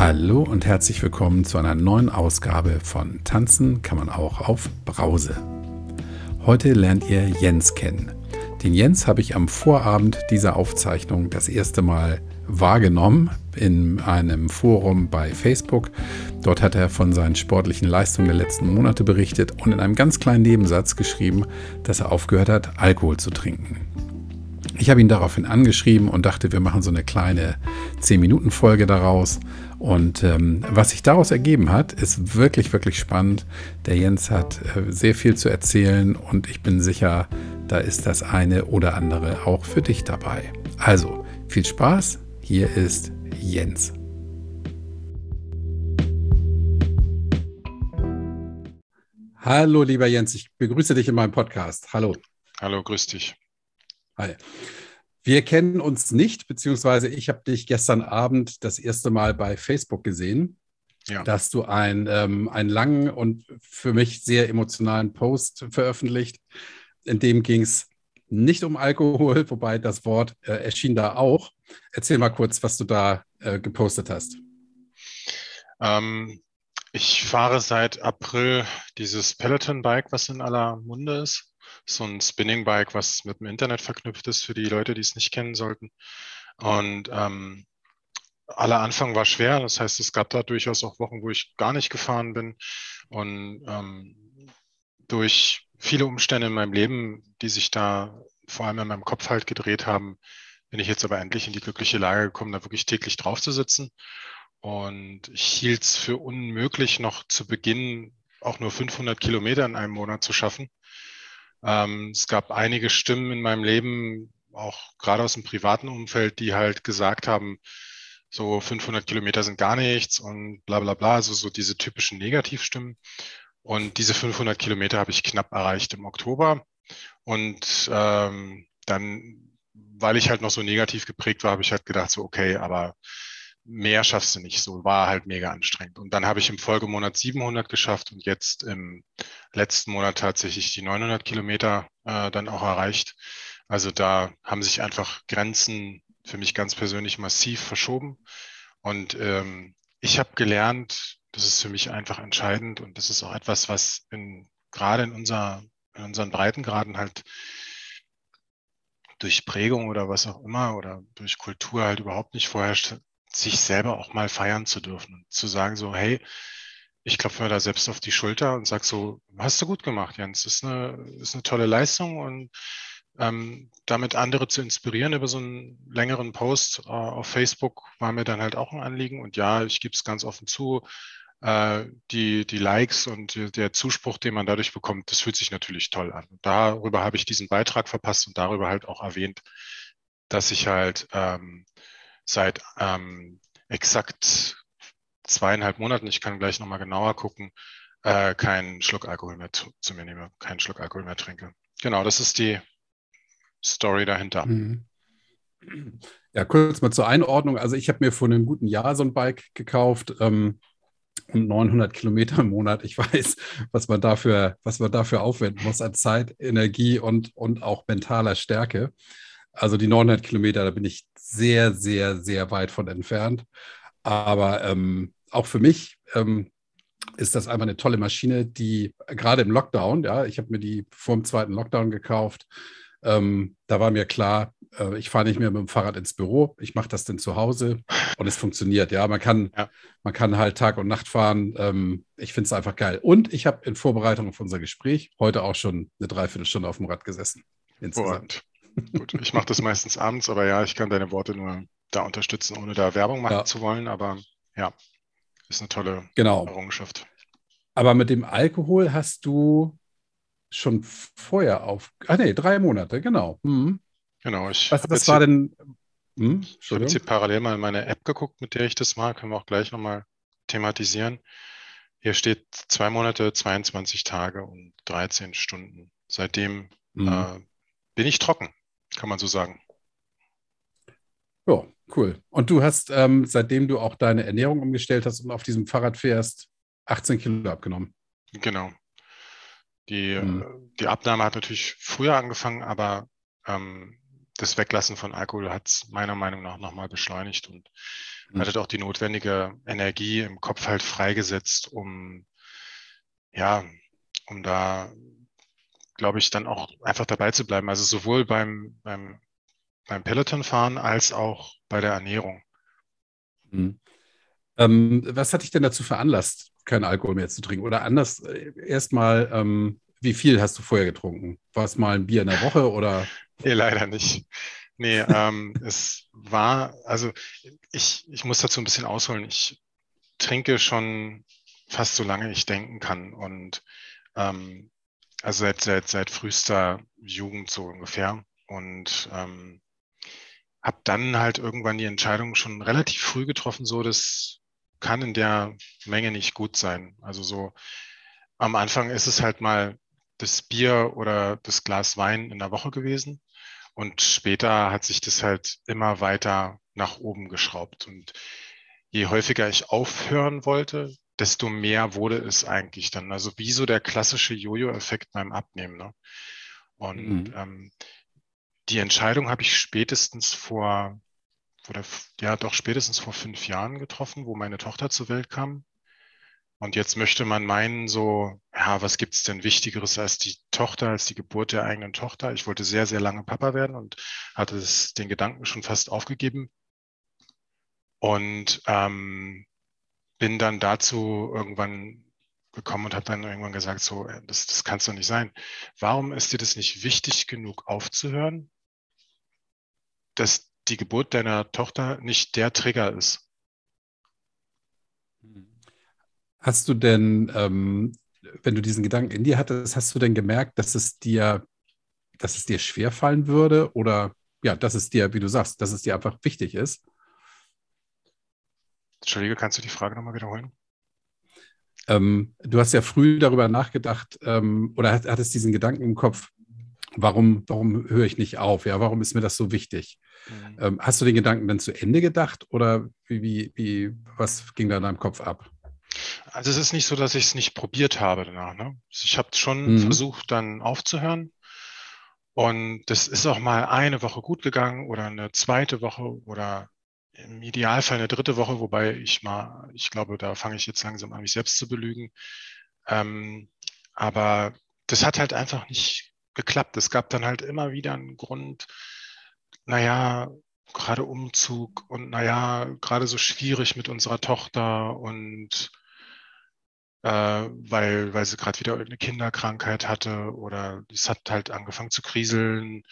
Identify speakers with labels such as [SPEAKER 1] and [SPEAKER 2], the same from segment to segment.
[SPEAKER 1] Hallo und herzlich willkommen zu einer neuen Ausgabe von Tanzen kann man auch auf Brause. Heute lernt ihr Jens kennen. Den Jens habe ich am Vorabend dieser Aufzeichnung das erste Mal wahrgenommen in einem Forum bei Facebook. Dort hat er von seinen sportlichen Leistungen der letzten Monate berichtet und in einem ganz kleinen Nebensatz geschrieben, dass er aufgehört hat, Alkohol zu trinken. Ich habe ihn daraufhin angeschrieben und dachte, wir machen so eine kleine 10-Minuten-Folge daraus. Und ähm, was sich daraus ergeben hat, ist wirklich, wirklich spannend. Der Jens hat äh, sehr viel zu erzählen und ich bin sicher, da ist das eine oder andere auch für dich dabei. Also, viel Spaß. Hier ist Jens. Hallo, lieber Jens, ich begrüße dich in meinem Podcast. Hallo.
[SPEAKER 2] Hallo, grüß dich.
[SPEAKER 1] Hi. Wir kennen uns nicht, beziehungsweise ich habe dich gestern Abend das erste Mal bei Facebook gesehen, ja. dass du ein, ähm, einen langen und für mich sehr emotionalen Post veröffentlicht. In dem ging es nicht um Alkohol, wobei das Wort äh, erschien da auch. Erzähl mal kurz, was du da äh, gepostet hast.
[SPEAKER 2] Ähm, ich fahre seit April dieses Peloton-Bike, was in aller Munde ist so ein Spinning-Bike, was mit dem Internet verknüpft ist für die Leute, die es nicht kennen sollten. Und ähm, aller Anfang war schwer. Das heißt, es gab da durchaus auch Wochen, wo ich gar nicht gefahren bin. Und ähm, durch viele Umstände in meinem Leben, die sich da vor allem in meinem Kopf halt gedreht haben, bin ich jetzt aber endlich in die glückliche Lage gekommen, da wirklich täglich drauf zu sitzen. Und ich hielt es für unmöglich, noch zu Beginn auch nur 500 Kilometer in einem Monat zu schaffen. Ähm, es gab einige Stimmen in meinem Leben, auch gerade aus dem privaten Umfeld, die halt gesagt haben, so 500 Kilometer sind gar nichts und bla bla bla, also so diese typischen Negativstimmen. Und diese 500 Kilometer habe ich knapp erreicht im Oktober. Und ähm, dann, weil ich halt noch so negativ geprägt war, habe ich halt gedacht, so okay, aber mehr schaffst du nicht. So war halt mega anstrengend. Und dann habe ich im Folgemonat 700 geschafft und jetzt im letzten Monat tatsächlich die 900 Kilometer äh, dann auch erreicht. Also da haben sich einfach Grenzen für mich ganz persönlich massiv verschoben. Und ähm, ich habe gelernt, das ist für mich einfach entscheidend und das ist auch etwas, was in, gerade in, unser, in unseren Breitengraden halt durch Prägung oder was auch immer oder durch Kultur halt überhaupt nicht vorherrscht, sich selber auch mal feiern zu dürfen und zu sagen so, hey, ich klopfe mir da selbst auf die Schulter und sage so, hast du gut gemacht, Jens, ist eine, ist eine tolle Leistung und ähm, damit andere zu inspirieren über so einen längeren Post äh, auf Facebook war mir dann halt auch ein Anliegen und ja, ich gebe es ganz offen zu, äh, die, die Likes und der Zuspruch, den man dadurch bekommt, das fühlt sich natürlich toll an. Und darüber habe ich diesen Beitrag verpasst und darüber halt auch erwähnt, dass ich halt ähm, seit ähm, exakt zweieinhalb Monaten, ich kann gleich nochmal genauer gucken, äh, keinen Schluck Alkohol mehr zu, zu, mir nehme, keinen Schluck Alkohol mehr trinke. Genau, das ist die Story dahinter. Mhm.
[SPEAKER 1] Ja, kurz mal zur Einordnung. Also ich habe mir vor einem guten Jahr so ein Bike gekauft. Ähm, und 900 Kilometer im Monat. Ich weiß, was man dafür, was man dafür aufwenden muss an Zeit, Energie und, und auch mentaler Stärke. Also die 900 Kilometer, da bin ich sehr, sehr, sehr weit von entfernt. Aber ähm, auch für mich ähm, ist das einfach eine tolle Maschine, die gerade im Lockdown, ja, ich habe mir die vor dem zweiten Lockdown gekauft. Ähm, da war mir klar, äh, ich fahre nicht mehr mit dem Fahrrad ins Büro, ich mache das dann zu Hause und es funktioniert. Ja, man kann, ja. man kann halt Tag und Nacht fahren. Ähm, ich finde es einfach geil. Und ich habe in Vorbereitung auf unser Gespräch heute auch schon eine Dreiviertelstunde auf dem Rad gesessen.
[SPEAKER 2] Insgesamt. Gut, ich mache das meistens abends, aber ja, ich kann deine Worte nur da unterstützen, ohne da Werbung machen ja. zu wollen. Aber ja, ist eine tolle
[SPEAKER 1] genau.
[SPEAKER 2] Errungenschaft.
[SPEAKER 1] Aber mit dem Alkohol hast du schon vorher auf. Ah, nee, drei Monate, genau. Mhm.
[SPEAKER 2] Genau. Ich
[SPEAKER 1] was was war denn.
[SPEAKER 2] Hm, ich habe jetzt hier parallel mal in meine App geguckt, mit der ich das mache. Können wir auch gleich nochmal thematisieren. Hier steht zwei Monate, 22 Tage und 13 Stunden. Seitdem mhm. äh, bin ich trocken, kann man so sagen.
[SPEAKER 1] Ja, cool. Und du hast, ähm, seitdem du auch deine Ernährung umgestellt hast und auf diesem Fahrrad fährst, 18 Kilo abgenommen.
[SPEAKER 2] Genau. Die, mhm. die Abnahme hat natürlich früher angefangen, aber ähm, das Weglassen von Alkohol hat es meiner Meinung nach nochmal beschleunigt und mhm. hat auch die notwendige Energie im Kopf halt freigesetzt, um ja, um da, glaube ich, dann auch einfach dabei zu bleiben. Also sowohl beim, beim, beim Peloton-Fahren als auch bei der Ernährung.
[SPEAKER 1] Mhm. Ähm, was hat dich denn dazu veranlasst, keinen Alkohol mehr zu trinken? Oder anders, äh, erstmal, ähm, wie viel hast du vorher getrunken? War es mal ein Bier in der Woche oder?
[SPEAKER 2] nee, leider nicht. Nee, ähm, es war, also ich, ich muss dazu ein bisschen ausholen. Ich trinke schon fast so lange ich denken kann. Und ähm, also seit, seit, seit frühester Jugend so ungefähr. Und ähm, habe dann halt irgendwann die Entscheidung schon relativ früh getroffen, so das kann in der Menge nicht gut sein. Also so am Anfang ist es halt mal das Bier oder das Glas Wein in der Woche gewesen. Und später hat sich das halt immer weiter nach oben geschraubt. Und je häufiger ich aufhören wollte, desto mehr wurde es eigentlich dann. Also wie so der klassische Jojo-Effekt beim Abnehmen. Ne? Und mhm. ähm, die Entscheidung habe ich spätestens vor, oder ja doch spätestens vor fünf Jahren getroffen, wo meine Tochter zur Welt kam. Und jetzt möchte man meinen, so, ja, was gibt es denn Wichtigeres als die Tochter, als die Geburt der eigenen Tochter? Ich wollte sehr, sehr lange Papa werden und hatte das, den Gedanken schon fast aufgegeben. Und ähm, bin dann dazu irgendwann gekommen und habe dann irgendwann gesagt, so, äh, das, das kann es doch nicht sein. Warum ist dir das nicht wichtig genug aufzuhören, dass die Geburt deiner Tochter nicht der Trigger ist?
[SPEAKER 1] Hast du denn, ähm, wenn du diesen Gedanken in dir hattest, hast du denn gemerkt, dass es dir, dass es dir schwerfallen würde oder ja, dass es dir, wie du sagst, dass es dir einfach wichtig ist?
[SPEAKER 2] Entschuldige, kannst du die Frage nochmal wiederholen?
[SPEAKER 1] Ähm, du hast ja früh darüber nachgedacht ähm, oder hattest diesen Gedanken im Kopf, warum, warum höre ich nicht auf? Ja, warum ist mir das so wichtig? Mhm. Ähm, hast du den Gedanken dann zu Ende gedacht oder wie, wie, wie, was ging da in deinem Kopf ab?
[SPEAKER 2] Also es ist nicht so, dass ich es nicht probiert habe danach. Ne? Ich habe schon mhm. versucht, dann aufzuhören. Und das ist auch mal eine Woche gut gegangen oder eine zweite Woche oder im Idealfall eine dritte Woche, wobei ich mal, ich glaube, da fange ich jetzt langsam an, mich selbst zu belügen. Ähm, aber das hat halt einfach nicht geklappt. Es gab dann halt immer wieder einen Grund, naja, gerade Umzug und naja, gerade so schwierig mit unserer Tochter und äh, weil, weil sie gerade wieder irgendeine Kinderkrankheit hatte oder es hat halt angefangen zu kriseln.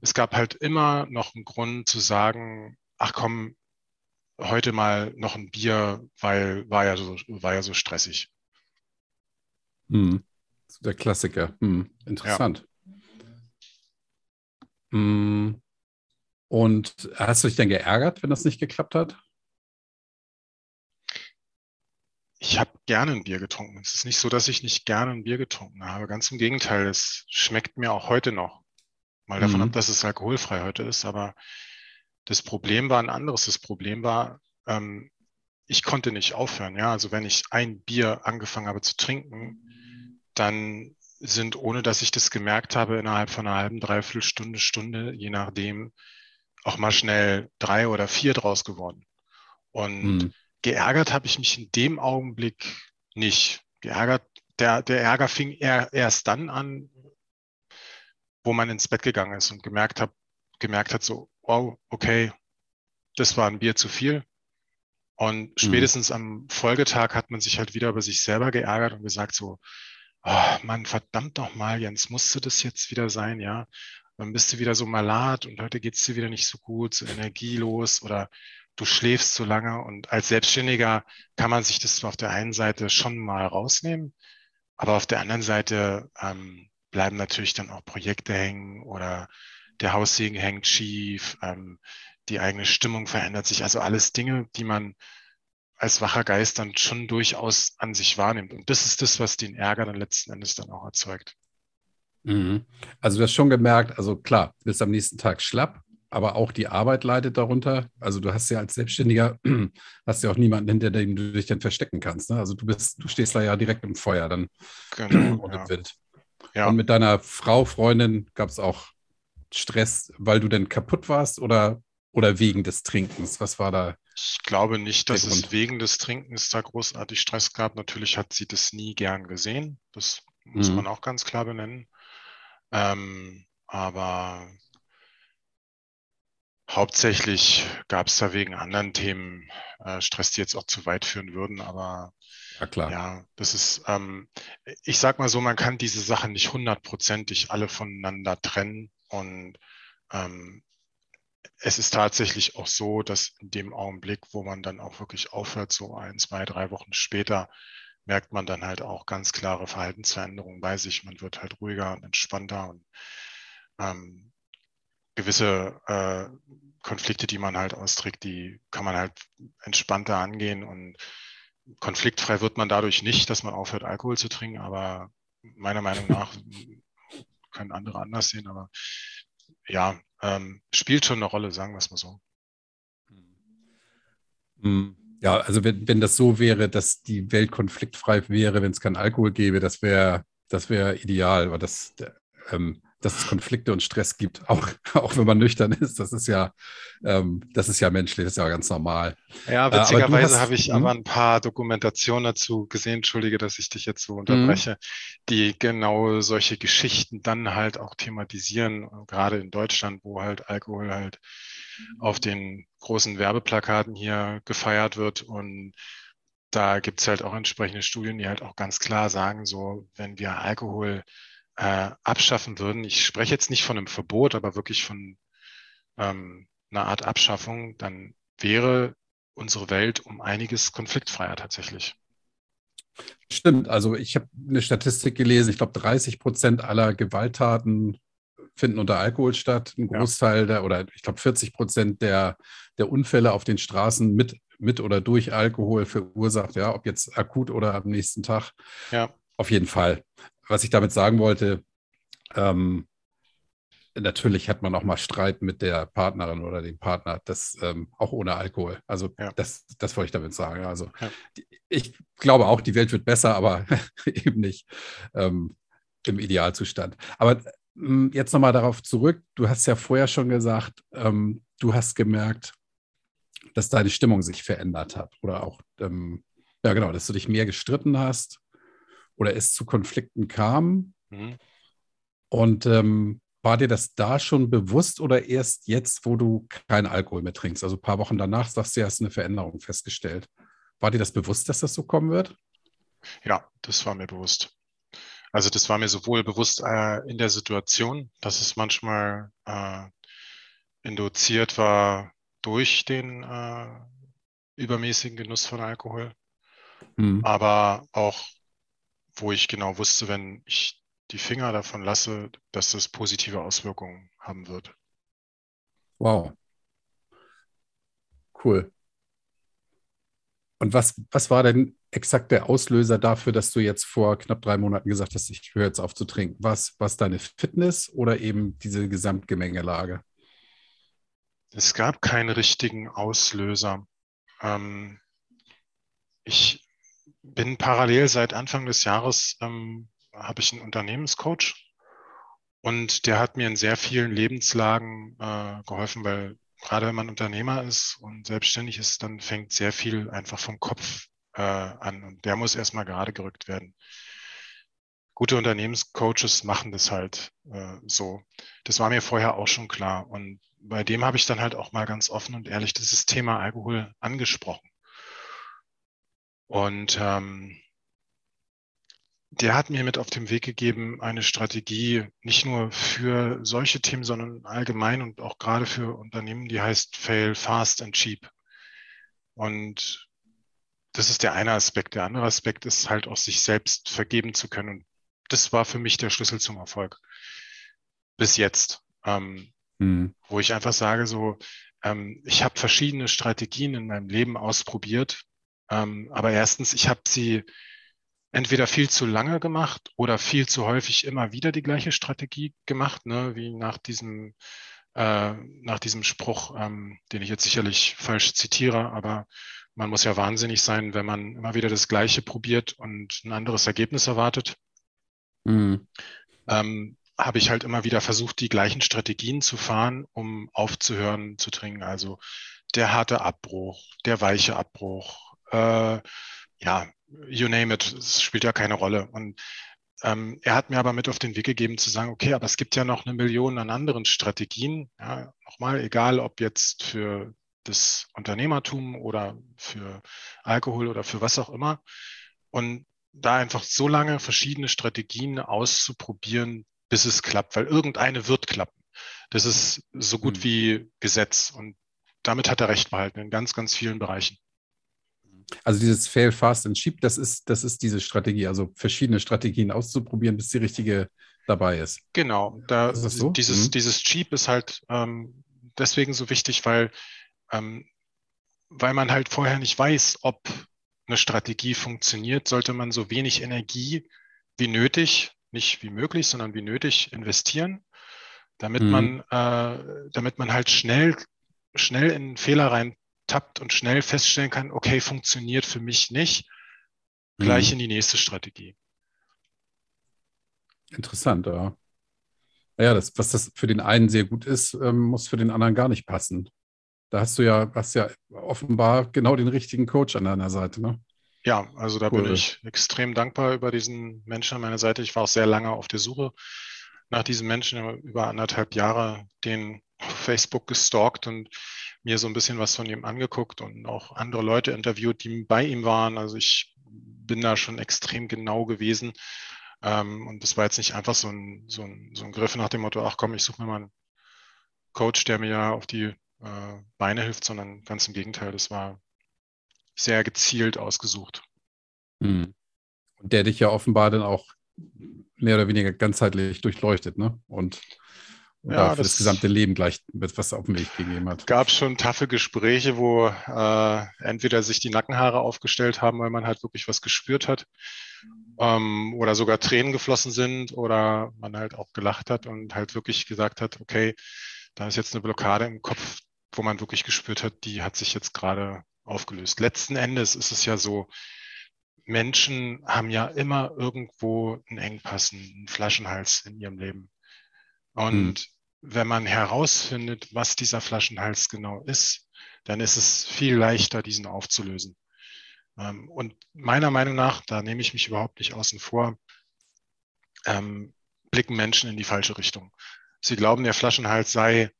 [SPEAKER 2] Es gab halt immer noch einen Grund zu sagen, ach komm, heute mal noch ein Bier, weil war ja so, war ja so stressig.
[SPEAKER 1] Hm. Der Klassiker. Hm. Interessant. Ja. Hm. Und hast du dich denn geärgert, wenn das nicht geklappt hat?
[SPEAKER 2] Ich habe gerne ein Bier getrunken. Es ist nicht so, dass ich nicht gerne ein Bier getrunken habe. Ganz im Gegenteil, es schmeckt mir auch heute noch. Mal davon mhm. ab, dass es alkoholfrei heute ist, aber das Problem war ein anderes. Das Problem war, ähm, ich konnte nicht aufhören. Ja, also wenn ich ein Bier angefangen habe zu trinken, dann sind, ohne dass ich das gemerkt habe, innerhalb von einer halben, dreiviertel Stunde, Stunde, je nachdem, auch mal schnell drei oder vier draus geworden. Und hm. geärgert habe ich mich in dem Augenblick nicht. Geärgert, der, der Ärger fing eher, erst dann an, wo man ins Bett gegangen ist und gemerkt hat, gemerkt hat so, wow, okay, das war ein Bier zu viel. Und mhm. spätestens mhm. am Folgetag hat man sich halt wieder über sich selber geärgert und gesagt so, oh Mann, verdammt doch mal, Jens, musste das jetzt wieder sein, ja? Dann bist du wieder so malat und heute geht's dir wieder nicht so gut, so energielos oder du schläfst zu lange. Und als Selbstständiger kann man sich das auf der einen Seite schon mal rausnehmen, aber auf der anderen Seite ähm, bleiben natürlich dann auch Projekte hängen oder der Haussegen hängt schief, ähm, die eigene Stimmung verändert sich. Also alles Dinge, die man als wacher Geist dann schon durchaus an sich wahrnimmt. Und das ist das, was den Ärger dann letzten Endes dann auch erzeugt.
[SPEAKER 1] Mhm. Also du hast schon gemerkt, also klar, du bist am nächsten Tag schlapp, aber auch die Arbeit leidet darunter. Also du hast ja als Selbstständiger, hast ja auch niemanden, hinter dem du dich dann verstecken kannst. Ne? Also du bist, du stehst da ja direkt im Feuer dann
[SPEAKER 2] genau,
[SPEAKER 1] und ja. im Wind. Ja. Und mit deiner Frau, Freundin gab es auch Stress, weil du denn kaputt warst oder, oder wegen des Trinkens? Was war da?
[SPEAKER 2] Ich glaube nicht, dass es wegen des Trinkens da großartig Stress gab. Natürlich hat sie das nie gern gesehen. Das muss mhm. man auch ganz klar benennen. Ähm, aber hauptsächlich gab es da wegen anderen Themen äh, Stress, die jetzt auch zu weit führen würden. Aber
[SPEAKER 1] ja, klar.
[SPEAKER 2] Ja, das ist, ähm, ich sag mal so, man kann diese Sachen nicht hundertprozentig alle voneinander trennen. Und ähm, es ist tatsächlich auch so, dass in dem Augenblick, wo man dann auch wirklich aufhört, so ein, zwei, drei Wochen später, merkt man dann halt auch ganz klare Verhaltensveränderungen bei sich. Man wird halt ruhiger und entspannter und ähm, gewisse äh, Konflikte, die man halt austrägt, die kann man halt entspannter angehen und konfliktfrei wird man dadurch nicht, dass man aufhört, Alkohol zu trinken, aber meiner Meinung nach können andere anders sehen, aber ja, ähm, spielt schon eine Rolle, sagen wir es mal so.
[SPEAKER 1] Hm. Ja, also wenn, wenn das so wäre, dass die Welt konfliktfrei wäre, wenn es keinen Alkohol gäbe, das wäre das wäre ideal, aber das, ähm, dass es Konflikte und Stress gibt, auch, auch wenn man nüchtern ist. Das ist ja, ähm, das ist ja menschlich, das ist ja ganz normal.
[SPEAKER 2] Ja, äh, witzigerweise habe ich aber hm? ein paar Dokumentationen dazu gesehen, entschuldige, dass ich dich jetzt so unterbreche, mhm. die genau solche Geschichten dann halt auch thematisieren, gerade in Deutschland, wo halt Alkohol halt auf den großen Werbeplakaten hier gefeiert wird und da gibt es halt auch entsprechende Studien, die halt auch ganz klar sagen, so wenn wir Alkohol äh, abschaffen würden, ich spreche jetzt nicht von einem Verbot, aber wirklich von ähm, einer Art Abschaffung, dann wäre unsere Welt um einiges konfliktfreier tatsächlich.
[SPEAKER 1] Stimmt, also ich habe eine Statistik gelesen, ich glaube 30 Prozent aller Gewalttaten finden unter Alkohol statt. Ein Großteil ja. der, oder ich glaube 40 Prozent der, der Unfälle auf den Straßen mit, mit oder durch Alkohol verursacht, ja, ob jetzt akut oder am nächsten Tag. Ja. Auf jeden Fall was ich damit sagen wollte, ähm, natürlich hat man auch mal Streit mit der Partnerin oder dem Partner, das ähm, auch ohne Alkohol. Also ja. das, das wollte ich damit sagen. Also ja. ich glaube auch, die Welt wird besser, aber eben nicht ähm, im Idealzustand. Aber ähm, jetzt nochmal darauf zurück. Du hast ja vorher schon gesagt, ähm, du hast gemerkt, dass deine Stimmung sich verändert hat oder auch, ähm, ja genau, dass du dich mehr gestritten hast oder es zu Konflikten kam. Mhm. Und ähm, war dir das da schon bewusst oder erst jetzt, wo du keinen Alkohol mehr trinkst? Also ein paar Wochen danach sagst du, hast eine Veränderung festgestellt. War dir das bewusst, dass das so kommen wird?
[SPEAKER 2] Ja, das war mir bewusst. Also das war mir sowohl bewusst äh, in der Situation, dass es manchmal äh, induziert war durch den äh, übermäßigen Genuss von Alkohol, mhm. aber auch wo ich genau wusste, wenn ich die Finger davon lasse, dass das positive Auswirkungen haben wird.
[SPEAKER 1] Wow. Cool. Und was, was war denn exakt der Auslöser dafür, dass du jetzt vor knapp drei Monaten gesagt hast, ich höre jetzt auf zu trinken? Was, was deine Fitness oder eben diese Gesamtgemengelage?
[SPEAKER 2] Es gab keinen richtigen Auslöser. Ähm, ich bin parallel seit Anfang des Jahres, ähm, habe ich einen Unternehmenscoach und der hat mir in sehr vielen Lebenslagen äh, geholfen, weil gerade wenn man Unternehmer ist und selbstständig ist, dann fängt sehr viel einfach vom Kopf äh, an und der muss erstmal gerade gerückt werden. Gute Unternehmenscoaches machen das halt äh, so. Das war mir vorher auch schon klar. Und bei dem habe ich dann halt auch mal ganz offen und ehrlich dieses Thema Alkohol angesprochen. Und ähm, der hat mir mit auf den Weg gegeben, eine Strategie nicht nur für solche Themen, sondern allgemein und auch gerade für Unternehmen, die heißt Fail Fast and Cheap. Und das ist der eine Aspekt. Der andere Aspekt ist halt auch sich selbst vergeben zu können. Und das war für mich der Schlüssel zum Erfolg. Bis jetzt. Ähm, mhm. Wo ich einfach sage, so, ähm, ich habe verschiedene Strategien in meinem Leben ausprobiert, ähm, aber erstens, ich habe sie entweder viel zu lange gemacht oder viel zu häufig immer wieder die gleiche Strategie gemacht, ne? wie nach diesem, äh, nach diesem Spruch, ähm, den ich jetzt sicherlich falsch zitiere, aber man muss ja wahnsinnig sein, wenn man immer wieder das Gleiche probiert und ein anderes Ergebnis erwartet. Mhm. Ähm, habe ich halt immer wieder versucht, die gleichen Strategien zu fahren, um aufzuhören zu trinken. Also der harte Abbruch, der weiche Abbruch, äh, ja, you name it, es spielt ja keine Rolle. Und ähm, er hat mir aber mit auf den Weg gegeben zu sagen, okay, aber es gibt ja noch eine Million an anderen Strategien. Ja, nochmal, egal ob jetzt für das Unternehmertum oder für Alkohol oder für was auch immer. Und da einfach so lange verschiedene Strategien auszuprobieren, bis es klappt, weil irgendeine wird klappen. Das ist so gut mhm. wie Gesetz. Und damit hat er recht behalten in ganz, ganz vielen Bereichen.
[SPEAKER 1] Also dieses Fail Fast and Cheap, das ist, das ist diese Strategie, also verschiedene Strategien auszuprobieren, bis die richtige dabei ist.
[SPEAKER 2] Genau, da ist so? dieses, mhm. dieses Cheap ist halt ähm, deswegen so wichtig, weil, ähm, weil man halt vorher nicht weiß, ob eine Strategie funktioniert, sollte man so wenig Energie wie nötig, nicht wie möglich, sondern wie nötig investieren, damit mhm. man, äh, damit man halt schnell, schnell in Fehler rein tappt und schnell feststellen kann, okay, funktioniert für mich nicht, gleich mhm. in die nächste Strategie.
[SPEAKER 1] Interessant, ja. Ja, das, was das für den einen sehr gut ist, ähm, muss für den anderen gar nicht passen. Da hast du ja, hast ja offenbar genau den richtigen Coach an deiner Seite, ne?
[SPEAKER 2] Ja, also da cool. bin ich extrem dankbar über diesen Menschen an meiner Seite. Ich war auch sehr lange auf der Suche nach diesem Menschen, über anderthalb Jahre den Facebook gestalkt und mir so ein bisschen was von ihm angeguckt und auch andere Leute interviewt, die bei ihm waren. Also ich bin da schon extrem genau gewesen. Ähm, und das war jetzt nicht einfach so ein, so, ein, so ein Griff nach dem Motto, ach komm, ich suche mir mal einen Coach, der mir auf die äh, Beine hilft, sondern ganz im Gegenteil, das war sehr gezielt ausgesucht.
[SPEAKER 1] Hm. Und der dich ja offenbar dann auch mehr oder weniger ganzheitlich durchleuchtet, ne? Und ja, für das, das, gesamte Leben gleich was auf den Weg gegeben hat.
[SPEAKER 2] gab schon taffe Gespräche, wo äh, entweder sich die Nackenhaare aufgestellt haben, weil man halt wirklich was gespürt hat, ähm, oder sogar Tränen geflossen sind oder man halt auch gelacht hat und halt wirklich gesagt hat, okay, da ist jetzt eine Blockade im Kopf, wo man wirklich gespürt hat, die hat sich jetzt gerade aufgelöst. Letzten Endes ist es ja so, Menschen haben ja immer irgendwo einen Engpass, einen Flaschenhals in ihrem Leben. Und hm wenn man herausfindet, was dieser Flaschenhals genau ist, dann ist es viel leichter, diesen aufzulösen. Ähm, und meiner Meinung nach, da nehme ich mich überhaupt nicht außen vor, ähm, blicken Menschen in die falsche Richtung. Sie glauben, der Flaschenhals sei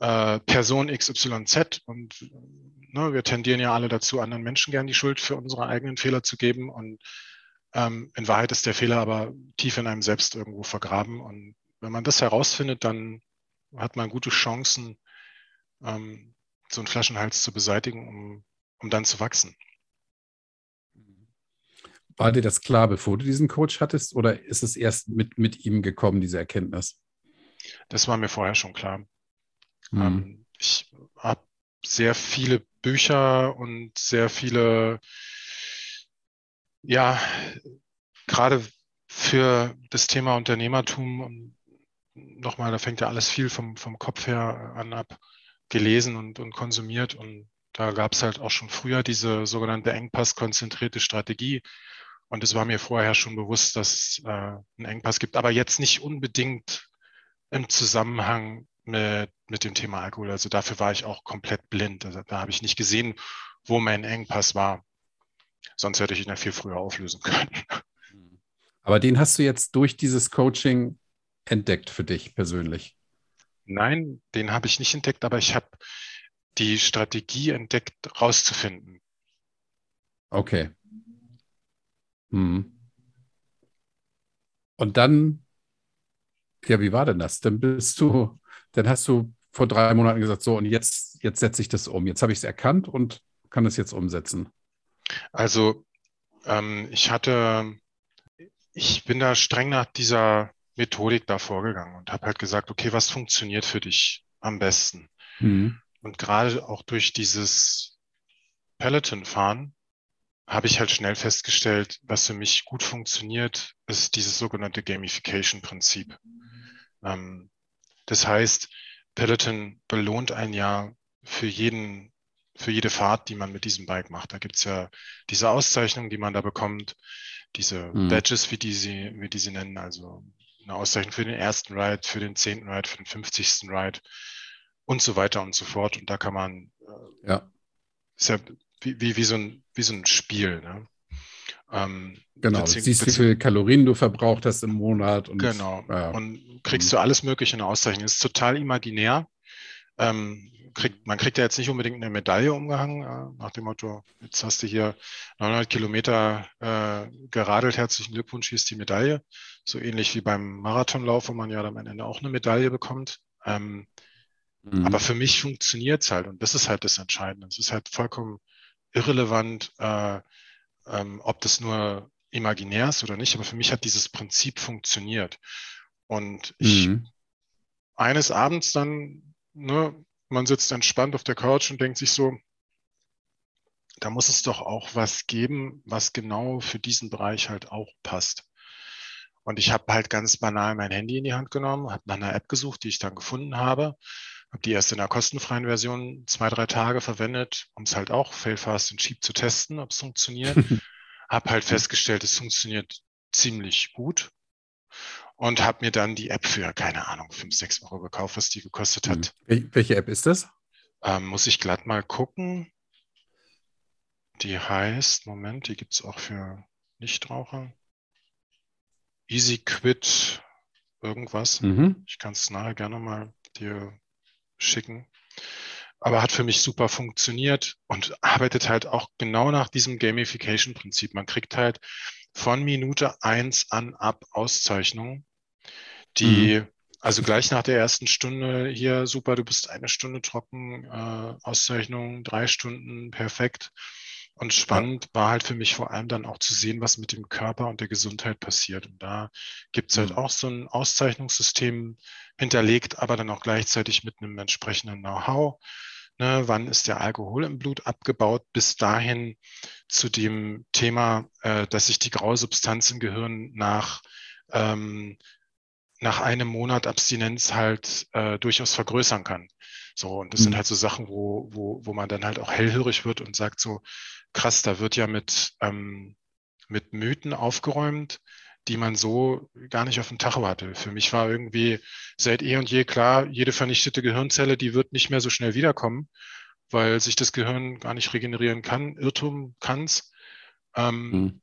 [SPEAKER 2] äh, Person XYZ und ne, wir tendieren ja alle dazu, anderen Menschen gern die Schuld für unsere eigenen Fehler zu geben. Und ähm, in Wahrheit ist der Fehler aber tief in einem selbst irgendwo vergraben und wenn man das herausfindet, dann hat man gute Chancen, ähm, so einen Flaschenhals zu beseitigen, um, um dann zu wachsen.
[SPEAKER 1] War dir das klar, bevor du diesen Coach hattest, oder ist es erst mit, mit ihm gekommen, diese Erkenntnis?
[SPEAKER 2] Das war mir vorher schon klar. Mhm. Ähm, ich habe sehr viele Bücher und sehr viele, ja, gerade für das Thema Unternehmertum und nochmal, da fängt ja alles viel vom, vom Kopf her an ab, gelesen und, und konsumiert. Und da gab es halt auch schon früher diese sogenannte Engpass-konzentrierte Strategie. Und es war mir vorher schon bewusst, dass es äh, einen Engpass gibt, aber jetzt nicht unbedingt im Zusammenhang mit, mit dem Thema Alkohol. Also dafür war ich auch komplett blind. Also da habe ich nicht gesehen, wo mein Engpass war. Sonst hätte ich ihn ja viel früher auflösen können.
[SPEAKER 1] Aber den hast du jetzt durch dieses Coaching entdeckt für dich persönlich?
[SPEAKER 2] Nein, den habe ich nicht entdeckt, aber ich habe die Strategie entdeckt, rauszufinden.
[SPEAKER 1] Okay. Hm. Und dann, ja, wie war denn das? Dann bist du, dann hast du vor drei Monaten gesagt, so, und jetzt, jetzt setze ich das um. Jetzt habe ich es erkannt und kann es jetzt umsetzen.
[SPEAKER 2] Also, ähm, ich hatte, ich bin da streng nach dieser Methodik da vorgegangen und habe halt gesagt, okay, was funktioniert für dich am besten? Mhm. Und gerade auch durch dieses Peloton-Fahren habe ich halt schnell festgestellt, was für mich gut funktioniert, ist dieses sogenannte Gamification-Prinzip. Ähm, das heißt, Peloton belohnt ein Jahr für jeden, für jede Fahrt, die man mit diesem Bike macht. Da gibt's ja diese Auszeichnung, die man da bekommt, diese mhm. Badges, wie die sie, wie die sie nennen, also eine Auszeichnung für den ersten Ride, für den zehnten Ride, für den 50. Ride und so weiter und so fort. Und da kann man,
[SPEAKER 1] äh, ja.
[SPEAKER 2] ist ja wie, wie, wie, so, ein, wie so ein Spiel. Ne?
[SPEAKER 1] Ähm, genau, du siehst, wie viele Kalorien du verbraucht hast im Monat.
[SPEAKER 2] Und, genau, ja. und kriegst mhm. du alles Mögliche in der Auszeichnung. Ist total imaginär. Ähm, kriegt, man kriegt ja jetzt nicht unbedingt eine Medaille umgehangen, äh, nach dem Motto, jetzt hast du hier 900 Kilometer äh, geradelt, herzlichen Glückwunsch, hier ist die Medaille. So ähnlich wie beim Marathonlauf, wo man ja am Ende auch eine Medaille bekommt. Ähm, mhm. Aber für mich funktioniert es halt und das ist halt das Entscheidende. Es ist halt vollkommen irrelevant, äh, ähm, ob das nur imaginär ist oder nicht, aber für mich hat dieses Prinzip funktioniert. Und ich mhm. eines Abends dann, ne, man sitzt entspannt auf der Couch und denkt sich so, da muss es doch auch was geben, was genau für diesen Bereich halt auch passt. Und ich habe halt ganz banal mein Handy in die Hand genommen, habe nach einer App gesucht, die ich dann gefunden habe, habe die erst in der kostenfreien Version zwei, drei Tage verwendet, um es halt auch Failfast und Cheap zu testen, ob es funktioniert. habe halt festgestellt, es funktioniert ziemlich gut und habe mir dann die App für, keine Ahnung, 5, 6 Euro gekauft, was die gekostet hat.
[SPEAKER 1] Hm. Welche App ist das?
[SPEAKER 2] Ähm, muss ich glatt mal gucken. Die heißt, Moment, die gibt es auch für Nichtraucher. Easy Quit irgendwas. Mhm. Ich kann es nachher gerne mal dir schicken. Aber hat für mich super funktioniert und arbeitet halt auch genau nach diesem Gamification-Prinzip. Man kriegt halt von Minute eins an ab Auszeichnungen, die, mhm. also gleich nach der ersten Stunde hier, super, du bist eine Stunde trocken, äh, Auszeichnung, drei Stunden, perfekt. Und spannend war halt für mich vor allem dann auch zu sehen, was mit dem Körper und der Gesundheit passiert. Und da gibt es halt mhm. auch so ein Auszeichnungssystem hinterlegt, aber dann auch gleichzeitig mit einem entsprechenden Know-how. Ne, wann ist der Alkohol im Blut abgebaut, bis dahin zu dem Thema, äh, dass sich die graue Substanz im Gehirn nach, ähm, nach einem Monat Abstinenz halt äh, durchaus vergrößern kann. So, und das mhm. sind halt so Sachen, wo, wo, wo man dann halt auch hellhörig wird und sagt so, krass, da wird ja mit, ähm, mit Mythen aufgeräumt, die man so gar nicht auf dem Tacho hatte. Für mich war irgendwie seit eh und je klar, jede vernichtete Gehirnzelle, die wird nicht mehr so schnell wiederkommen, weil sich das Gehirn gar nicht regenerieren kann. Irrtum kann's. Ähm, mhm.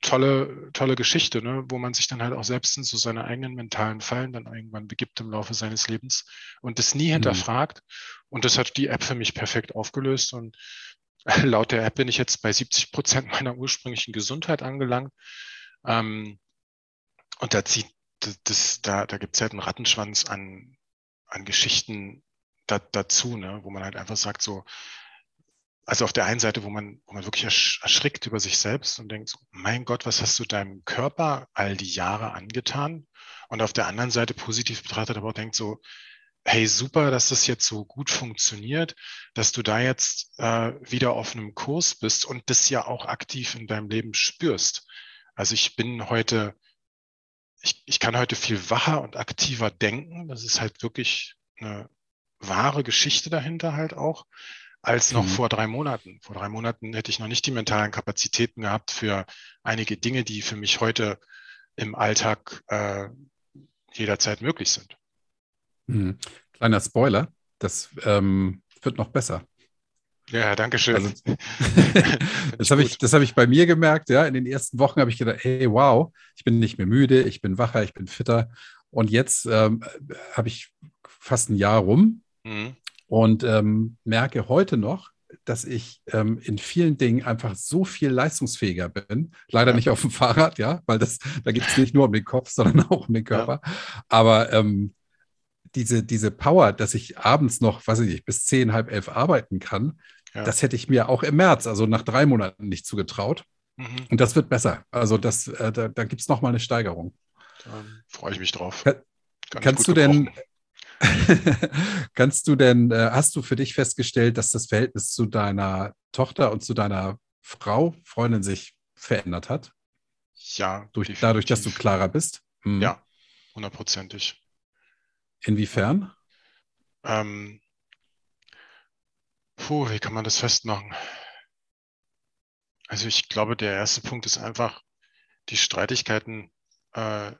[SPEAKER 2] Tolle, tolle Geschichte, ne? wo man sich dann halt auch selbst in so seine eigenen mentalen Fallen dann irgendwann begibt im Laufe seines Lebens und das nie mhm. hinterfragt. Und das hat die App für mich perfekt aufgelöst. Und laut der App bin ich jetzt bei 70 Prozent meiner ursprünglichen Gesundheit angelangt. Ähm, und da zieht das, da, da gibt es halt einen Rattenschwanz an, an Geschichten da, dazu, ne, wo man halt einfach sagt, so, also auf der einen Seite, wo man, wo man wirklich erschrickt über sich selbst und denkt, mein Gott, was hast du deinem Körper all die Jahre angetan? Und auf der anderen Seite positiv betrachtet aber auch denkt so, hey, super, dass das jetzt so gut funktioniert, dass du da jetzt äh, wieder auf einem Kurs bist und das ja auch aktiv in deinem Leben spürst. Also ich bin heute, ich, ich kann heute viel wacher und aktiver denken. Das ist halt wirklich eine wahre Geschichte dahinter halt auch, als noch mhm. vor drei Monaten. Vor drei Monaten hätte ich noch nicht die mentalen Kapazitäten gehabt für einige Dinge, die für mich heute im Alltag äh, jederzeit möglich sind.
[SPEAKER 1] Mhm. Kleiner Spoiler, das ähm, wird noch besser.
[SPEAKER 2] Ja, danke schön. Also,
[SPEAKER 1] das habe ich, hab ich bei mir gemerkt, ja. In den ersten Wochen habe ich gedacht, hey, wow, ich bin nicht mehr müde, ich bin wacher, ich bin fitter. Und jetzt ähm, habe ich fast ein Jahr rum mhm. Und ähm, merke heute noch, dass ich ähm, in vielen Dingen einfach so viel leistungsfähiger bin. Leider ja. nicht auf dem Fahrrad, ja, weil das, da geht es nicht nur um den Kopf, sondern auch um den Körper. Ja. Aber ähm, diese, diese Power, dass ich abends noch, weiß ich nicht, bis zehn, halb elf arbeiten kann, ja. Das hätte ich mir auch im März, also nach drei Monaten, nicht zugetraut. Mhm. Und das wird besser. Also das, äh, da, da gibt es nochmal eine Steigerung.
[SPEAKER 2] Da freue ich mich drauf.
[SPEAKER 1] Kann kannst du denn, kannst du denn, äh, hast du für dich festgestellt, dass das Verhältnis zu deiner Tochter und zu deiner Frau, Freundin sich verändert hat?
[SPEAKER 2] Ja.
[SPEAKER 1] Durch, dadurch, dass du klarer bist?
[SPEAKER 2] Mhm. Ja, hundertprozentig.
[SPEAKER 1] Inwiefern?
[SPEAKER 2] Ähm, Puh, wie kann man das festmachen? Also ich glaube, der erste Punkt ist einfach, die Streitigkeiten, äh,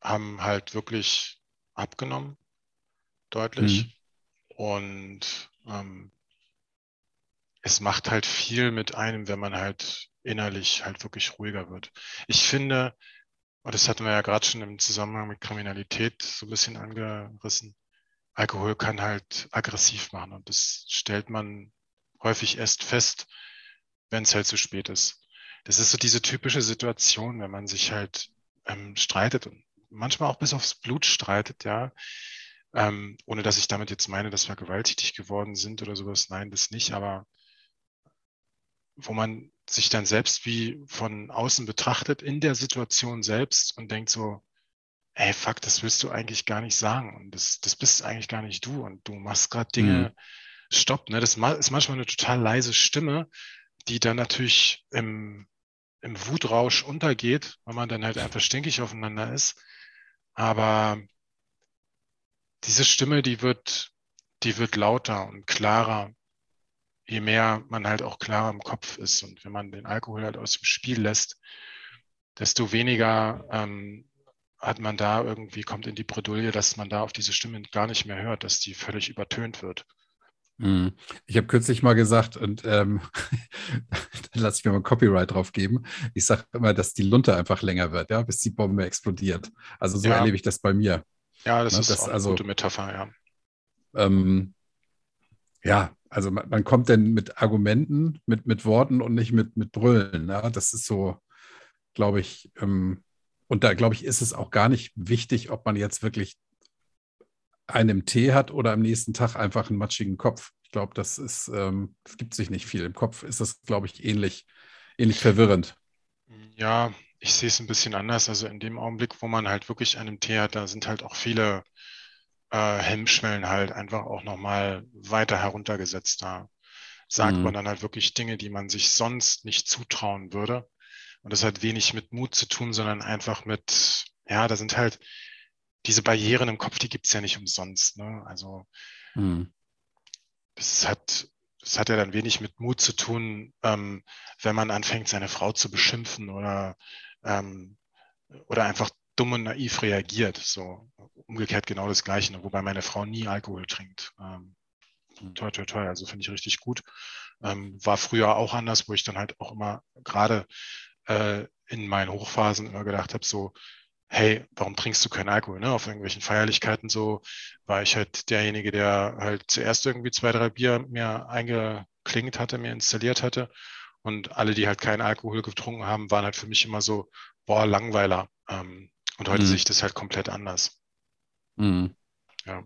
[SPEAKER 2] haben halt wirklich abgenommen, deutlich. Mhm. Und ähm, es macht halt viel mit einem, wenn man halt innerlich halt wirklich ruhiger wird. Ich finde, und das hatten wir ja gerade schon im Zusammenhang mit Kriminalität so ein bisschen angerissen, Alkohol kann halt aggressiv machen und das stellt man häufig erst fest, wenn es halt zu spät ist. Das ist so diese typische Situation, wenn man sich halt ähm, streitet und manchmal auch bis aufs Blut streitet, ja. Ähm, ohne dass ich damit jetzt meine, dass wir gewalttätig geworden sind oder sowas. Nein, das nicht, aber wo man sich dann selbst wie von außen betrachtet in der Situation selbst und denkt so, ey, fuck, das willst du eigentlich gar nicht sagen und das, das bist eigentlich gar nicht du und du machst gerade Dinge, mhm. stopp, ne? Das ist manchmal eine total leise Stimme, die dann natürlich im, im Wutrausch untergeht, weil man dann halt einfach stinkig aufeinander ist. Aber diese Stimme, die wird, die wird lauter und klarer je mehr man halt auch klar im Kopf ist und wenn man den Alkohol halt aus dem Spiel lässt, desto weniger ähm, hat man da irgendwie, kommt in die Bredouille, dass man da auf diese Stimme gar nicht mehr hört, dass die völlig übertönt wird.
[SPEAKER 1] Hm. Ich habe kürzlich mal gesagt, und ähm, dann lasse ich mir mal Copyright drauf geben. Ich sage immer, dass die Lunte einfach länger wird, ja, bis die Bombe explodiert. Also so ja. erlebe ich das bei mir.
[SPEAKER 2] Ja, das Na, ne, ist das, auch eine also, gute Metapher, ja.
[SPEAKER 1] Ähm, ja, also man, man, kommt denn mit Argumenten, mit, mit Worten und nicht mit, mit Brüllen. Ne? Das ist so, glaube ich, ähm, und da glaube ich, ist es auch gar nicht wichtig, ob man jetzt wirklich einen Tee hat oder am nächsten Tag einfach einen matschigen Kopf. Ich glaube, das ist, ähm, das gibt sich nicht viel. Im Kopf ist das, glaube ich, ähnlich, ähnlich verwirrend.
[SPEAKER 2] Ja, ich sehe es ein bisschen anders. Also in dem Augenblick, wo man halt wirklich einen Tee hat, da sind halt auch viele äh, Hemmschwellen halt einfach auch nochmal weiter heruntergesetzt. Da sagt mhm. man dann halt wirklich Dinge, die man sich sonst nicht zutrauen würde. Und das hat wenig mit Mut zu tun, sondern einfach mit, ja, da sind halt diese Barrieren im Kopf, die gibt's ja nicht umsonst. Ne? Also mhm. das hat das hat ja dann wenig mit Mut zu tun, ähm, wenn man anfängt, seine Frau zu beschimpfen oder, ähm, oder einfach dumm und naiv reagiert. So umgekehrt genau das Gleiche, ne? wobei meine Frau nie Alkohol trinkt. Ähm, hm. toi, toi, toi, also finde ich richtig gut. Ähm, war früher auch anders, wo ich dann halt auch immer gerade äh, in meinen Hochphasen immer gedacht habe, so, hey, warum trinkst du keinen Alkohol? Ne? Auf irgendwelchen Feierlichkeiten so war ich halt derjenige, der halt zuerst irgendwie zwei, drei Bier mir eingeklingt hatte, mir installiert hatte. Und alle, die halt keinen Alkohol getrunken haben, waren halt für mich immer so, boah, Langweiler. Ähm, und heute mhm. sehe ich das halt komplett anders.
[SPEAKER 1] Mhm. Ja.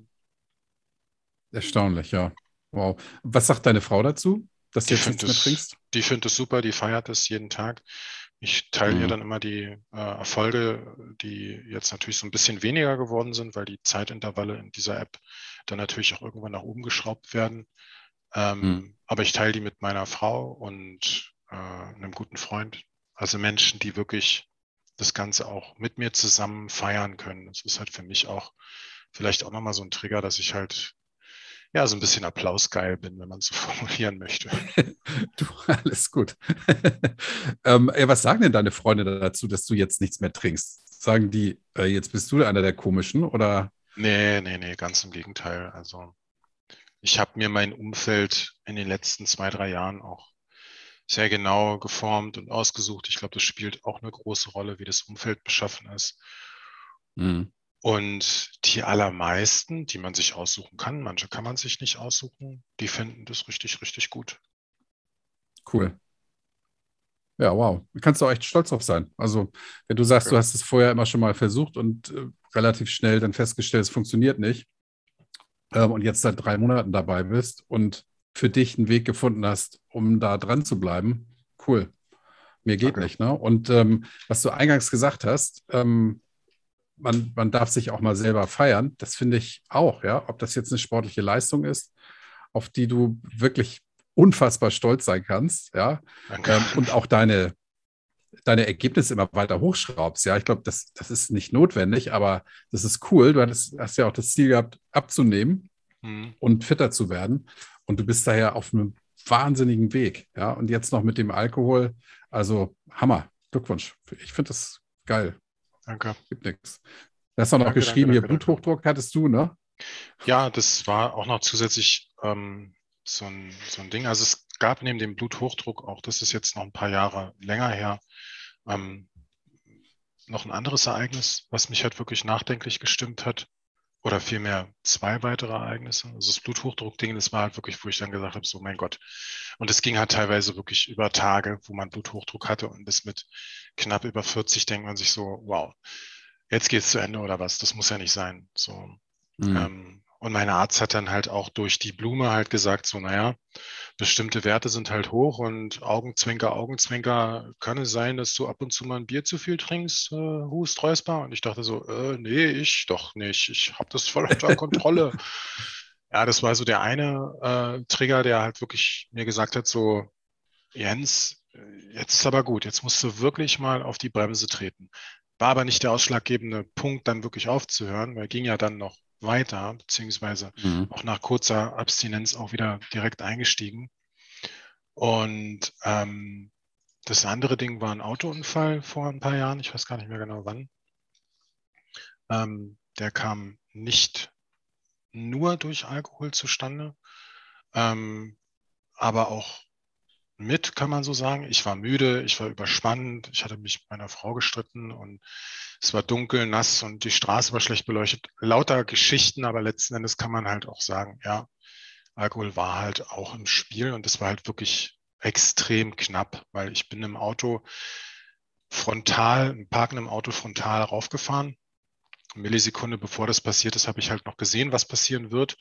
[SPEAKER 1] Erstaunlich, ja. Wow. Was sagt deine Frau dazu, dass du jetzt nichts mehr trinkst?
[SPEAKER 2] Die findet es super, die feiert es jeden Tag. Ich teile mhm. ihr dann immer die äh, Erfolge, die jetzt natürlich so ein bisschen weniger geworden sind, weil die Zeitintervalle in dieser App dann natürlich auch irgendwann nach oben geschraubt werden. Ähm, mhm. Aber ich teile die mit meiner Frau und äh, einem guten Freund. Also Menschen, die wirklich das Ganze auch mit mir zusammen feiern können. Das ist halt für mich auch vielleicht auch nochmal so ein Trigger, dass ich halt ja so ein bisschen applausgeil bin, wenn man so formulieren möchte.
[SPEAKER 1] du, alles gut. ähm, ja, was sagen denn deine Freunde dazu, dass du jetzt nichts mehr trinkst? Sagen die, äh, jetzt bist du einer der komischen oder?
[SPEAKER 2] Nee, nee, nee, ganz im Gegenteil. Also ich habe mir mein Umfeld in den letzten zwei, drei Jahren auch sehr genau geformt und ausgesucht. Ich glaube, das spielt auch eine große Rolle, wie das Umfeld beschaffen ist. Mhm. Und die allermeisten, die man sich aussuchen kann, manche kann man sich nicht aussuchen, die finden das richtig, richtig gut.
[SPEAKER 1] Cool. Ja, wow. Da kannst du auch echt stolz drauf sein. Also, wenn du sagst, ja. du hast es vorher immer schon mal versucht und äh, relativ schnell dann festgestellt, es funktioniert nicht ähm, und jetzt seit drei Monaten dabei bist und für dich einen Weg gefunden hast, um da dran zu bleiben, cool. Mir geht okay. nicht. Ne? Und ähm, was du eingangs gesagt hast, ähm, man, man darf sich auch mal selber feiern. Das finde ich auch, ja. Ob das jetzt eine sportliche Leistung ist, auf die du wirklich unfassbar stolz sein kannst, ja. Ähm, und auch deine, deine Ergebnisse immer weiter hochschraubst. Ja, ich glaube, das, das ist nicht notwendig, aber das ist cool. Du hast, hast ja auch das Ziel gehabt, abzunehmen mhm. und fitter zu werden. Und du bist daher auf einem wahnsinnigen Weg. Ja, und jetzt noch mit dem Alkohol. Also Hammer. Glückwunsch. Ich finde das geil.
[SPEAKER 2] Danke.
[SPEAKER 1] Gibt nichts. Du hast auch noch danke, geschrieben, danke, hier danke, Bluthochdruck hattest du, ne?
[SPEAKER 2] Ja, das war auch noch zusätzlich ähm, so, ein, so ein Ding. Also es gab neben dem Bluthochdruck, auch das ist jetzt noch ein paar Jahre länger her, ähm, noch ein anderes Ereignis, was mich halt wirklich nachdenklich gestimmt hat. Oder vielmehr zwei weitere Ereignisse. Also das Bluthochdruck-Ding, das war halt wirklich, wo ich dann gesagt habe, so mein Gott. Und es ging halt teilweise wirklich über Tage, wo man Bluthochdruck hatte und bis mit knapp über 40 denkt man sich so, wow, jetzt geht's zu Ende oder was? Das muss ja nicht sein. So. Mhm. Ähm, und mein Arzt hat dann halt auch durch die Blume halt gesagt, so, naja, bestimmte Werte sind halt hoch und Augenzwinker, Augenzwinker, kann es sein, dass du ab und zu mal ein Bier zu viel trinkst, äh, hust, räusper? Und ich dachte so, äh, nee, ich doch nicht. Ich habe das voll unter Kontrolle. ja, das war so der eine äh, Trigger, der halt wirklich mir gesagt hat, so, Jens, jetzt ist aber gut, jetzt musst du wirklich mal auf die Bremse treten. War aber nicht der ausschlaggebende Punkt, dann wirklich aufzuhören, weil ging ja dann noch weiter, beziehungsweise mhm. auch nach kurzer Abstinenz auch wieder direkt eingestiegen. Und ähm, das andere Ding war ein Autounfall vor ein paar Jahren, ich weiß gar nicht mehr genau wann. Ähm, der kam nicht nur durch Alkohol zustande, ähm, aber auch mit, kann man so sagen. Ich war müde, ich war überspannt, ich hatte mich mit meiner Frau gestritten und es war dunkel, nass und die Straße war schlecht beleuchtet. Lauter Geschichten, aber letzten Endes kann man halt auch sagen, ja, Alkohol war halt auch im Spiel und es war halt wirklich extrem knapp, weil ich bin im Auto frontal, im Parken im Auto frontal raufgefahren. Eine Millisekunde bevor das passiert ist, habe ich halt noch gesehen, was passieren wird.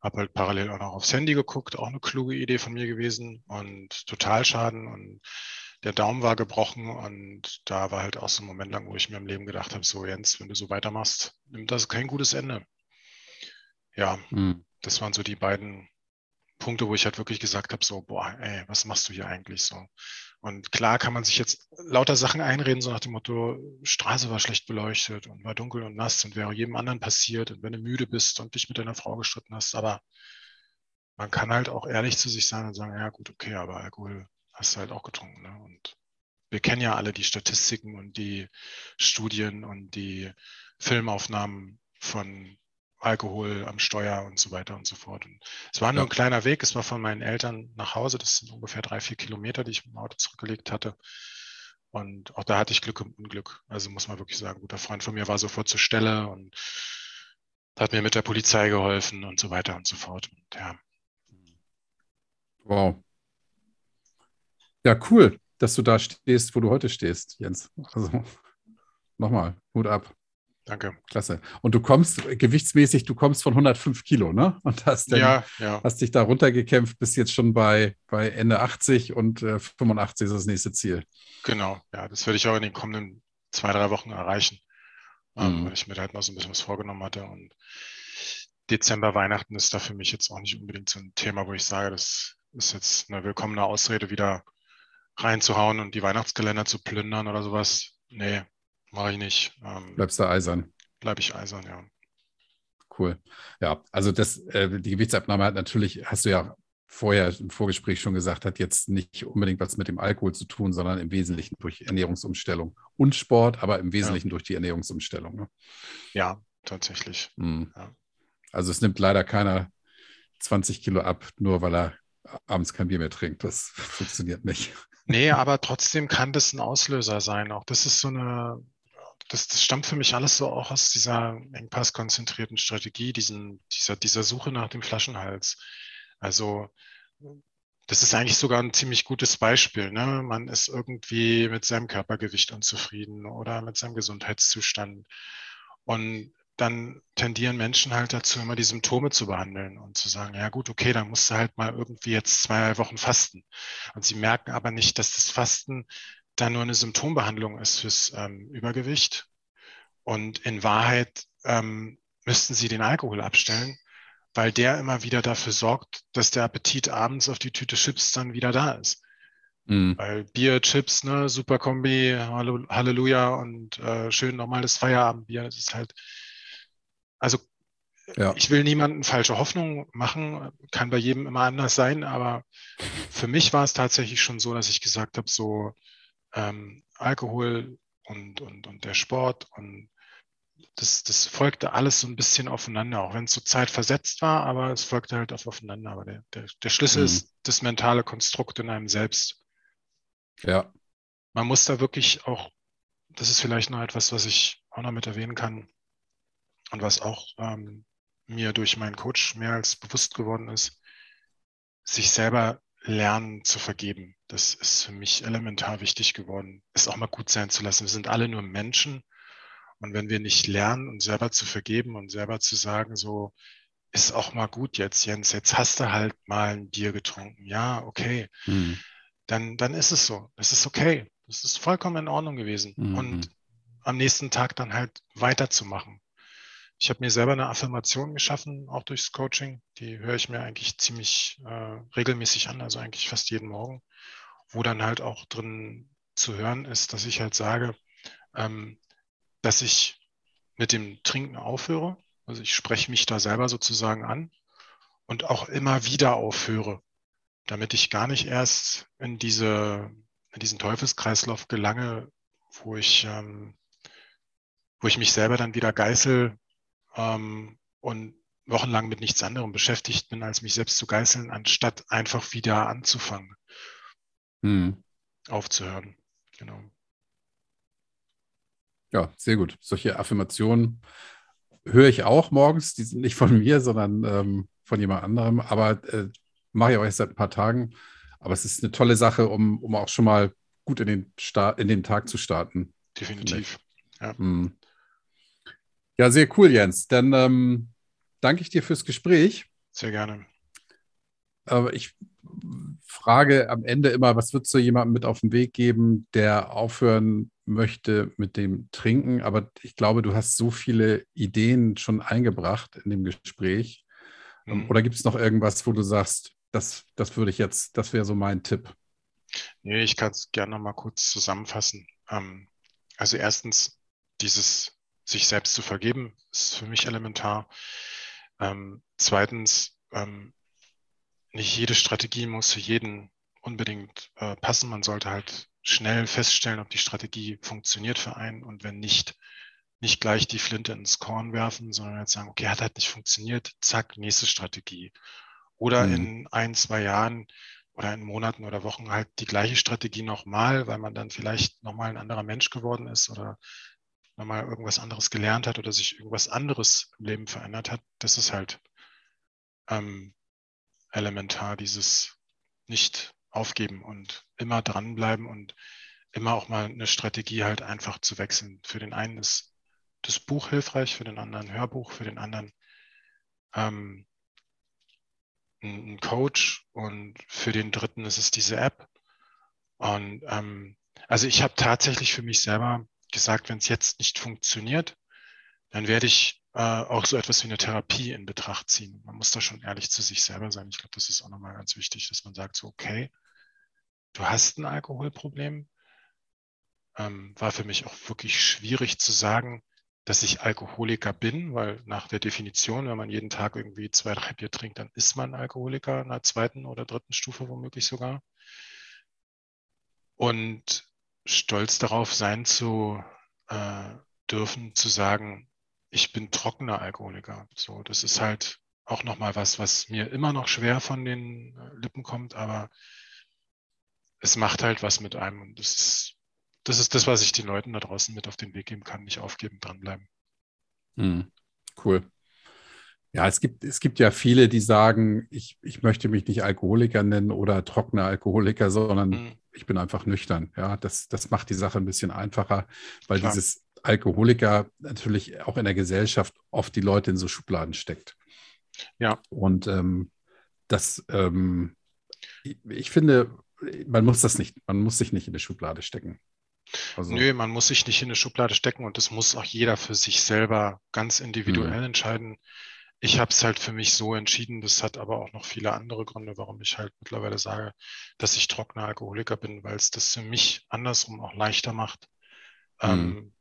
[SPEAKER 2] Habe halt parallel auch noch aufs Handy geguckt, auch eine kluge Idee von mir gewesen und Totalschaden und der Daumen war gebrochen und da war halt auch so ein Moment lang, wo ich mir im Leben gedacht habe, so Jens, wenn du so weitermachst, nimmt das kein gutes Ende. Ja, mhm. das waren so die beiden Punkte, wo ich halt wirklich gesagt habe, so, boah, ey, was machst du hier eigentlich so? Und klar kann man sich jetzt lauter Sachen einreden, so nach dem Motto, Straße war schlecht beleuchtet und war dunkel und nass und wäre jedem anderen passiert und wenn du müde bist und dich mit deiner Frau gestritten hast, aber man kann halt auch ehrlich zu sich sein und sagen, ja gut, okay, aber Alkohol hast du halt auch getrunken. Ne? Und wir kennen ja alle die Statistiken und die Studien und die Filmaufnahmen von Alkohol am Steuer und so weiter und so fort. Und es war nur ein kleiner Weg. Es war von meinen Eltern nach Hause. Das sind ungefähr drei, vier Kilometer, die ich mit dem Auto zurückgelegt hatte. Und auch da hatte ich Glück und Unglück. Also muss man wirklich sagen, ein guter Freund von mir war sofort zur Stelle und hat mir mit der Polizei geholfen und so weiter und so fort. Und ja.
[SPEAKER 1] Wow. Ja, cool, dass du da stehst, wo du heute stehst, Jens. Also nochmal, Hut ab.
[SPEAKER 2] Danke.
[SPEAKER 1] Klasse. Und du kommst gewichtsmäßig, du kommst von 105 Kilo, ne? Und hast, dann, ja, ja. hast dich da runtergekämpft, bist jetzt schon bei, bei Ende 80 und äh, 85 ist das nächste Ziel.
[SPEAKER 2] Genau, ja, das werde ich auch in den kommenden zwei, drei Wochen erreichen, ähm, mhm. weil ich mir da halt noch so ein bisschen was vorgenommen hatte. Und Dezember, Weihnachten ist da für mich jetzt auch nicht unbedingt so ein Thema, wo ich sage, das ist jetzt eine willkommene Ausrede, wieder reinzuhauen und die Weihnachtskalender zu plündern oder sowas. Nee, Mache ich nicht.
[SPEAKER 1] Ähm, Bleibst du eisern?
[SPEAKER 2] Bleib ich eisern, ja.
[SPEAKER 1] Cool. Ja, also das, äh, die Gewichtsabnahme hat natürlich, hast du ja vorher im Vorgespräch schon gesagt, hat jetzt nicht unbedingt was mit dem Alkohol zu tun, sondern im Wesentlichen durch Ernährungsumstellung und Sport, aber im Wesentlichen ja. durch die Ernährungsumstellung. Ne?
[SPEAKER 2] Ja, tatsächlich. Mhm. Ja.
[SPEAKER 1] Also es nimmt leider keiner 20 Kilo ab, nur weil er abends kein Bier mehr trinkt. Das funktioniert nicht.
[SPEAKER 2] Nee, aber trotzdem kann das ein Auslöser sein. Auch das ist so eine, das, das stammt für mich alles so auch aus dieser engpasskonzentrierten Strategie, diesen, dieser, dieser Suche nach dem Flaschenhals. Also das ist eigentlich sogar ein ziemlich gutes Beispiel. Ne? Man ist irgendwie mit seinem Körpergewicht unzufrieden oder mit seinem Gesundheitszustand. Und dann tendieren Menschen halt dazu, immer die Symptome zu behandeln und zu sagen, ja gut, okay, dann musst du halt mal irgendwie jetzt zwei Wochen fasten. Und sie merken aber nicht, dass das Fasten da nur eine Symptombehandlung ist fürs ähm, Übergewicht. Und in Wahrheit ähm, müssten sie den Alkohol abstellen, weil der immer wieder dafür sorgt, dass der Appetit abends auf die Tüte Chips dann wieder da ist. Mhm. Weil Bier, Chips, ne, super Kombi, Halleluja und äh, schön normales Feierabendbier, das ist halt, also ja. ich will niemanden falsche Hoffnung machen, kann bei jedem immer anders sein, aber für mich war es tatsächlich schon so, dass ich gesagt habe, so ähm, Alkohol und, und, und der Sport und das, das folgte alles so ein bisschen aufeinander, auch wenn es so zeitversetzt war, aber es folgte halt auf aufeinander. Aber der, der, der Schlüssel mhm. ist das mentale Konstrukt in einem selbst.
[SPEAKER 1] Ja.
[SPEAKER 2] Man muss da wirklich auch, das ist vielleicht noch etwas, was ich auch noch mit erwähnen kann und was auch ähm, mir durch meinen Coach mehr als bewusst geworden ist, sich selber lernen zu vergeben. Das ist für mich elementar wichtig geworden, es auch mal gut sein zu lassen. Wir sind alle nur Menschen und wenn wir nicht lernen, uns selber zu vergeben und selber zu sagen, so, ist auch mal gut jetzt, Jens, jetzt hast du halt mal ein Bier getrunken. Ja, okay. Mhm. Dann, dann ist es so. Es ist okay. Das ist vollkommen in Ordnung gewesen. Mhm. Und am nächsten Tag dann halt weiterzumachen. Ich habe mir selber eine Affirmation geschaffen, auch durchs Coaching. Die höre ich mir eigentlich ziemlich äh, regelmäßig an, also eigentlich fast jeden Morgen, wo dann halt auch drin zu hören ist, dass ich halt sage, ähm, dass ich mit dem Trinken aufhöre. Also ich spreche mich da selber sozusagen an und auch immer wieder aufhöre, damit ich gar nicht erst in, diese, in diesen Teufelskreislauf gelange, wo ich, ähm, wo ich mich selber dann wieder geißel ähm, und wochenlang mit nichts anderem beschäftigt bin, als mich selbst zu geißeln, anstatt einfach wieder anzufangen, hm. aufzuhören. Genau.
[SPEAKER 1] Ja, sehr gut. Solche Affirmationen höre ich auch morgens. Die sind nicht von mir, sondern ähm, von jemand anderem. Aber äh, mache ich auch erst seit ein paar Tagen. Aber es ist eine tolle Sache, um, um auch schon mal gut in den, Start, in den Tag zu starten.
[SPEAKER 2] Definitiv.
[SPEAKER 1] Ja. Hm. Ja, sehr cool, Jens. Dann ähm, danke ich dir fürs Gespräch.
[SPEAKER 2] Sehr gerne.
[SPEAKER 1] Aber ich frage am Ende immer, was würdest du jemandem mit auf den Weg geben, der aufhören möchte mit dem Trinken? Aber ich glaube, du hast so viele Ideen schon eingebracht in dem Gespräch. Mhm. Oder gibt es noch irgendwas, wo du sagst, das, das würde ich jetzt, das wäre so mein Tipp?
[SPEAKER 2] Nee, ich kann es gerne noch mal kurz zusammenfassen. Ähm, also erstens, dieses sich selbst zu vergeben, ist für mich elementar. Ähm, zweitens, ähm, nicht jede Strategie muss für jeden unbedingt äh, passen. Man sollte halt schnell feststellen, ob die Strategie funktioniert für einen und wenn nicht, nicht gleich die Flinte ins Korn werfen, sondern jetzt sagen, okay, hat halt nicht funktioniert, zack, nächste Strategie. Oder mhm. in ein, zwei Jahren oder in Monaten oder Wochen halt die gleiche Strategie nochmal, weil man dann vielleicht nochmal ein anderer Mensch geworden ist oder nochmal irgendwas anderes gelernt hat oder sich irgendwas anderes im Leben verändert hat. Das ist halt ähm, elementar, dieses nicht aufgeben und immer dranbleiben und immer auch mal eine Strategie halt einfach zu wechseln. Für den einen ist das Buch hilfreich, für den anderen Hörbuch, für den anderen ähm, ein Coach und für den dritten ist es diese App. Und ähm, also ich habe tatsächlich für mich selber gesagt, wenn es jetzt nicht funktioniert, dann werde ich äh, auch so etwas wie eine Therapie in Betracht ziehen. Man muss da schon ehrlich zu sich selber sein. Ich glaube, das ist auch nochmal ganz wichtig, dass man sagt, so, okay, du hast ein Alkoholproblem. Ähm, war für mich auch wirklich schwierig zu sagen, dass ich Alkoholiker bin, weil nach der Definition, wenn man jeden Tag irgendwie zwei, drei Bier trinkt, dann ist man Alkoholiker in der zweiten oder dritten Stufe womöglich sogar. Und stolz darauf sein zu äh, dürfen, zu sagen, ich bin trockener Alkoholiker. So, das ist halt auch nochmal was, was mir immer noch schwer von den äh, Lippen kommt, aber es macht halt was mit einem. Und das ist, das ist das, was ich den Leuten da draußen mit auf den Weg geben kann. Nicht aufgeben, dranbleiben.
[SPEAKER 1] Hm, cool. Ja, es gibt, es gibt ja viele, die sagen, ich, ich möchte mich nicht Alkoholiker nennen oder trockener Alkoholiker, sondern hm. ich bin einfach nüchtern. Ja, das, das macht die Sache ein bisschen einfacher, weil Klar. dieses Alkoholiker natürlich auch in der Gesellschaft oft die Leute in so Schubladen steckt.
[SPEAKER 2] Ja.
[SPEAKER 1] Und ähm, das, ähm, ich, ich finde, man muss das nicht, man muss sich nicht in eine Schublade stecken.
[SPEAKER 2] Also, Nö, man muss sich nicht in eine Schublade stecken und das muss auch jeder für sich selber ganz individuell mhm. entscheiden. Ich habe es halt für mich so entschieden, das hat aber auch noch viele andere Gründe, warum ich halt mittlerweile sage, dass ich trockener Alkoholiker bin, weil es das für mich andersrum auch leichter macht, mhm. ähm,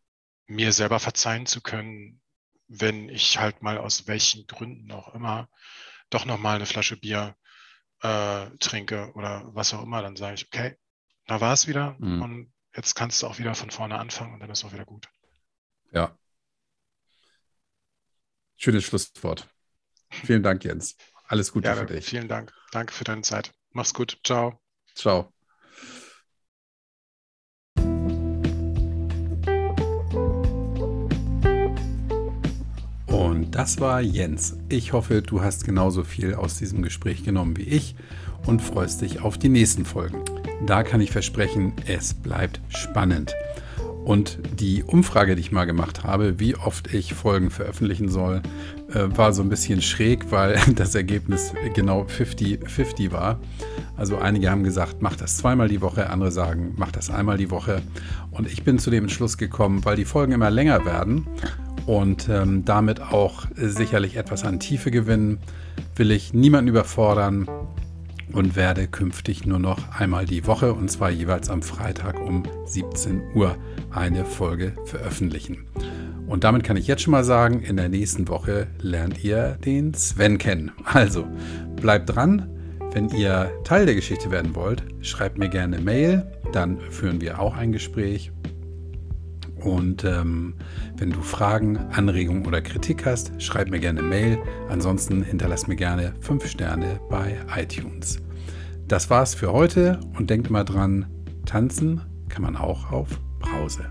[SPEAKER 2] mir selber verzeihen zu können, wenn ich halt mal aus welchen Gründen auch immer doch nochmal eine Flasche Bier äh, trinke oder was auch immer, dann sage ich, okay, da war es wieder mhm. und jetzt kannst du auch wieder von vorne anfangen und dann ist auch wieder gut.
[SPEAKER 1] Ja. Schönes Schlusswort. Vielen Dank, Jens. Alles Gute
[SPEAKER 2] ja,
[SPEAKER 1] für dich.
[SPEAKER 2] Vielen Dank. Danke für deine Zeit. Mach's gut. Ciao.
[SPEAKER 1] Ciao. Und das war Jens. Ich hoffe, du hast genauso viel aus diesem Gespräch genommen wie ich und freust dich auf die nächsten Folgen. Da kann ich versprechen, es bleibt spannend. Und die Umfrage, die ich mal gemacht habe, wie oft ich Folgen veröffentlichen soll, äh, war so ein bisschen schräg, weil das Ergebnis genau 50-50 war. Also einige haben gesagt, mach das zweimal die Woche, andere sagen, mach das einmal die Woche. Und ich bin zu dem Entschluss gekommen, weil die Folgen immer länger werden und ähm, damit auch sicherlich etwas an Tiefe gewinnen, will ich niemanden überfordern und werde künftig nur noch einmal die Woche und zwar jeweils am Freitag um 17 Uhr eine Folge veröffentlichen. Und damit kann ich jetzt schon mal sagen, in der nächsten Woche lernt ihr den Sven kennen. Also bleibt dran. Wenn ihr Teil der Geschichte werden wollt, schreibt mir gerne Mail, dann führen wir auch ein Gespräch. Und ähm, wenn du Fragen, Anregungen oder Kritik hast, schreib mir gerne Mail. Ansonsten hinterlass mir gerne 5 Sterne bei iTunes. Das war's für heute und denkt mal dran, tanzen kann man auch auf Brause.